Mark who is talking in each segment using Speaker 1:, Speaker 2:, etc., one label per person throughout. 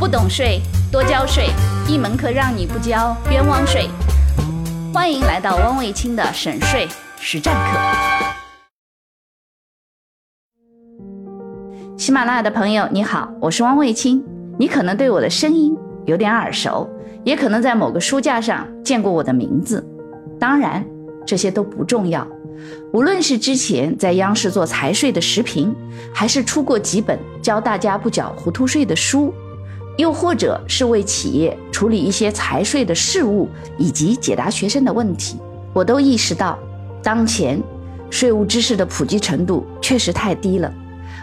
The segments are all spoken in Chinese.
Speaker 1: 不懂税，多交税，一门课让你不交冤枉税。欢迎来到汪卫清的省税实战课。喜马拉雅的朋友，你好，我是汪卫清。你可能对我的声音有点耳熟，也可能在某个书架上见过我的名字。当然，这些都不重要。无论是之前在央视做财税的视频，还是出过几本教大家不缴糊涂税的书，又或者是为企业处理一些财税的事务以及解答学生的问题，我都意识到，当前税务知识的普及程度确实太低了。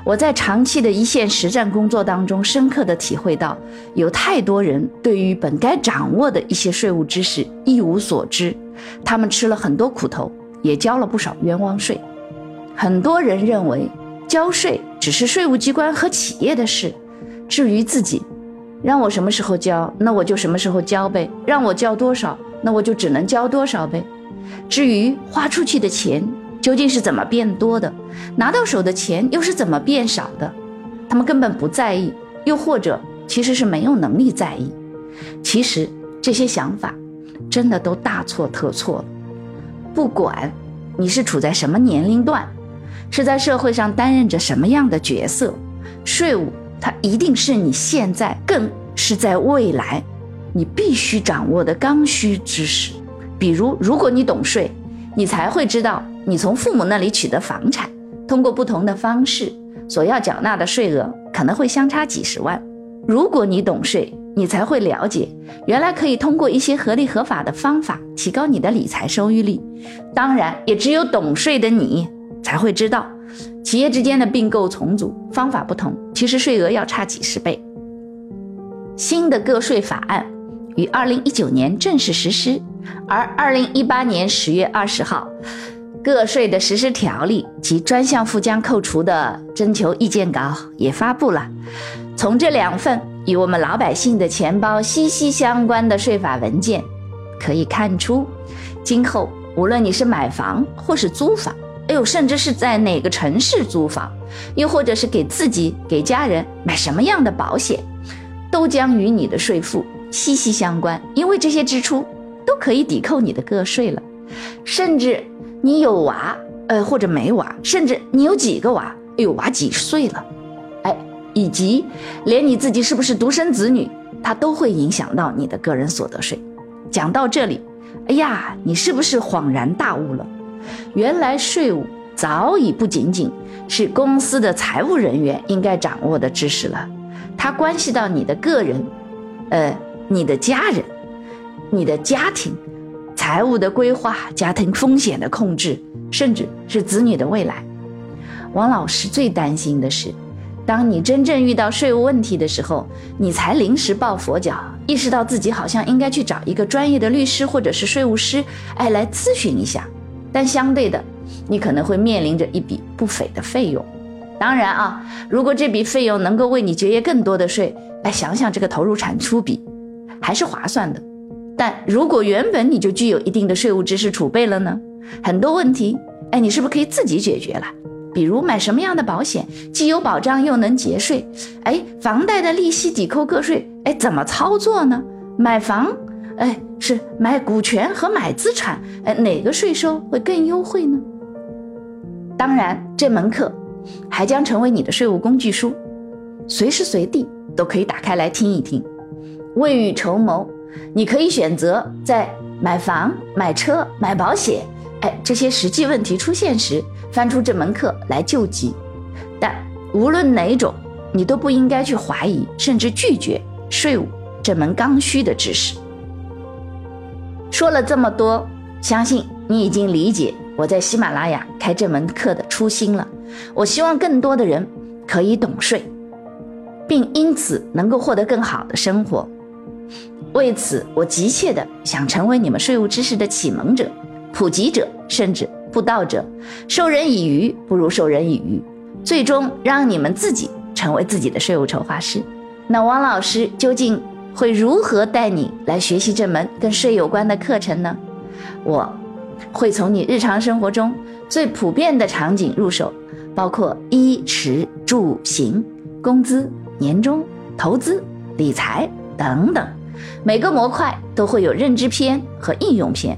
Speaker 1: 我在长期的一线实战工作当中，深刻的体会到，有太多人对于本该掌握的一些税务知识一无所知，他们吃了很多苦头。也交了不少冤枉税，很多人认为交税只是税务机关和企业的事，至于自己，让我什么时候交，那我就什么时候交呗；让我交多少，那我就只能交多少呗。至于花出去的钱究竟是怎么变多的，拿到手的钱又是怎么变少的，他们根本不在意，又或者其实是没有能力在意。其实这些想法真的都大错特错了。不管你是处在什么年龄段，是在社会上担任着什么样的角色，税务它一定是你现在，更是在未来，你必须掌握的刚需知识。比如，如果你懂税，你才会知道，你从父母那里取得房产，通过不同的方式所要缴纳的税额可能会相差几十万。如果你懂税，你才会了解，原来可以通过一些合理合法的方法提高你的理财收益率。当然，也只有懂税的你才会知道，企业之间的并购重组方法不同，其实税额要差几十倍。新的个税法案于二零一九年正式实施，而二零一八年十月二十号，个税的实施条例及专项附加扣除的征求意见稿也发布了。从这两份。与我们老百姓的钱包息息相关的税法文件，可以看出，今后无论你是买房或是租房，哎呦，甚至是在哪个城市租房，又或者是给自己、给家人买什么样的保险，都将与你的税负息息相关，因为这些支出都可以抵扣你的个税了。甚至你有娃，呃，或者没娃，甚至你有几个娃，哎呦，娃几岁了？哎以及连你自己是不是独生子女，它都会影响到你的个人所得税。讲到这里，哎呀，你是不是恍然大悟了？原来税务早已不仅仅是公司的财务人员应该掌握的知识了，它关系到你的个人，呃，你的家人，你的家庭，财务的规划，家庭风险的控制，甚至是子女的未来。王老师最担心的是。当你真正遇到税务问题的时候，你才临时抱佛脚，意识到自己好像应该去找一个专业的律师或者是税务师，哎，来咨询一下。但相对的，你可能会面临着一笔不菲的费用。当然啊，如果这笔费用能够为你节约更多的税，哎，想想这个投入产出比，还是划算的。但如果原本你就具有一定的税务知识储备了呢？很多问题，哎，你是不是可以自己解决了？比如买什么样的保险既有保障又能节税？哎，房贷的利息抵扣个税，哎，怎么操作呢？买房，哎，是买股权和买资产，哎，哪个税收会更优惠呢？当然，这门课还将成为你的税务工具书，随时随地都可以打开来听一听。未雨绸缪，你可以选择在买房、买车、买保险，哎，这些实际问题出现时。翻出这门课来救急，但无论哪种，你都不应该去怀疑甚至拒绝税务这门刚需的知识。说了这么多，相信你已经理解我在喜马拉雅开这门课的初心了。我希望更多的人可以懂税，并因此能够获得更好的生活。为此，我急切的想成为你们税务知识的启蒙者、普及者，甚至。布道者，授人以鱼不如授人以渔，最终让你们自己成为自己的税务筹划师。那王老师究竟会如何带你来学习这门跟税有关的课程呢？我会从你日常生活中最普遍的场景入手，包括衣食住行、工资、年终、投资、理财等等。每个模块都会有认知篇和应用篇。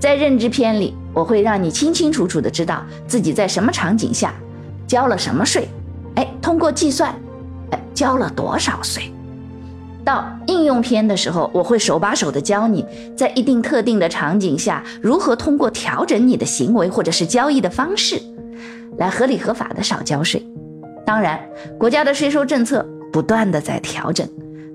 Speaker 1: 在认知篇里，我会让你清清楚楚的知道自己在什么场景下交了什么税，哎，通过计算，哎，交了多少税。到应用篇的时候，我会手把手的教你在一定特定的场景下，如何通过调整你的行为或者是交易的方式，来合理合法的少交税。当然，国家的税收政策不断的在调整，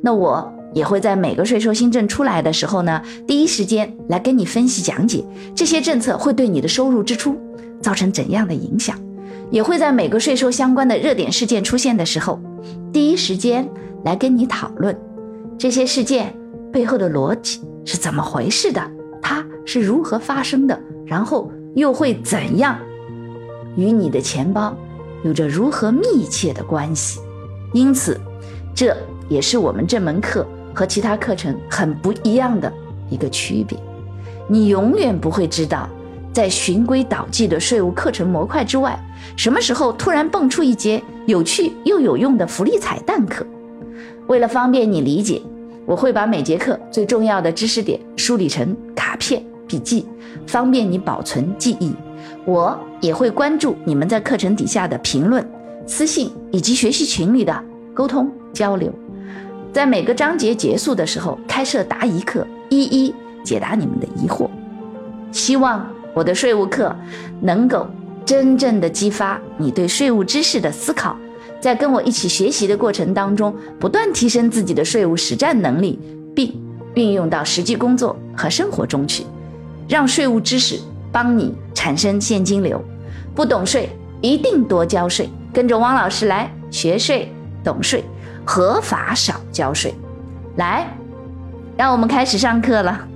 Speaker 1: 那我。也会在每个税收新政出来的时候呢，第一时间来跟你分析讲解这些政策会对你的收入支出造成怎样的影响，也会在每个税收相关的热点事件出现的时候，第一时间来跟你讨论这些事件背后的逻辑是怎么回事的，它是如何发生的，然后又会怎样与你的钱包有着如何密切的关系。因此，这也是我们这门课。和其他课程很不一样的一个区别，你永远不会知道，在循规蹈矩的税务课程模块之外，什么时候突然蹦出一节有趣又有用的福利彩蛋课。为了方便你理解，我会把每节课最重要的知识点梳理成卡片笔记，方便你保存记忆。我也会关注你们在课程底下的评论、私信以及学习群里的沟通交流。在每个章节结束的时候，开设答疑课，一一解答你们的疑惑。希望我的税务课能够真正的激发你对税务知识的思考，在跟我一起学习的过程当中，不断提升自己的税务实战能力，并运用到实际工作和生活中去，让税务知识帮你产生现金流。不懂税，一定多交税。跟着汪老师来学税，懂税。合法少交税，来，让我们开始上课了。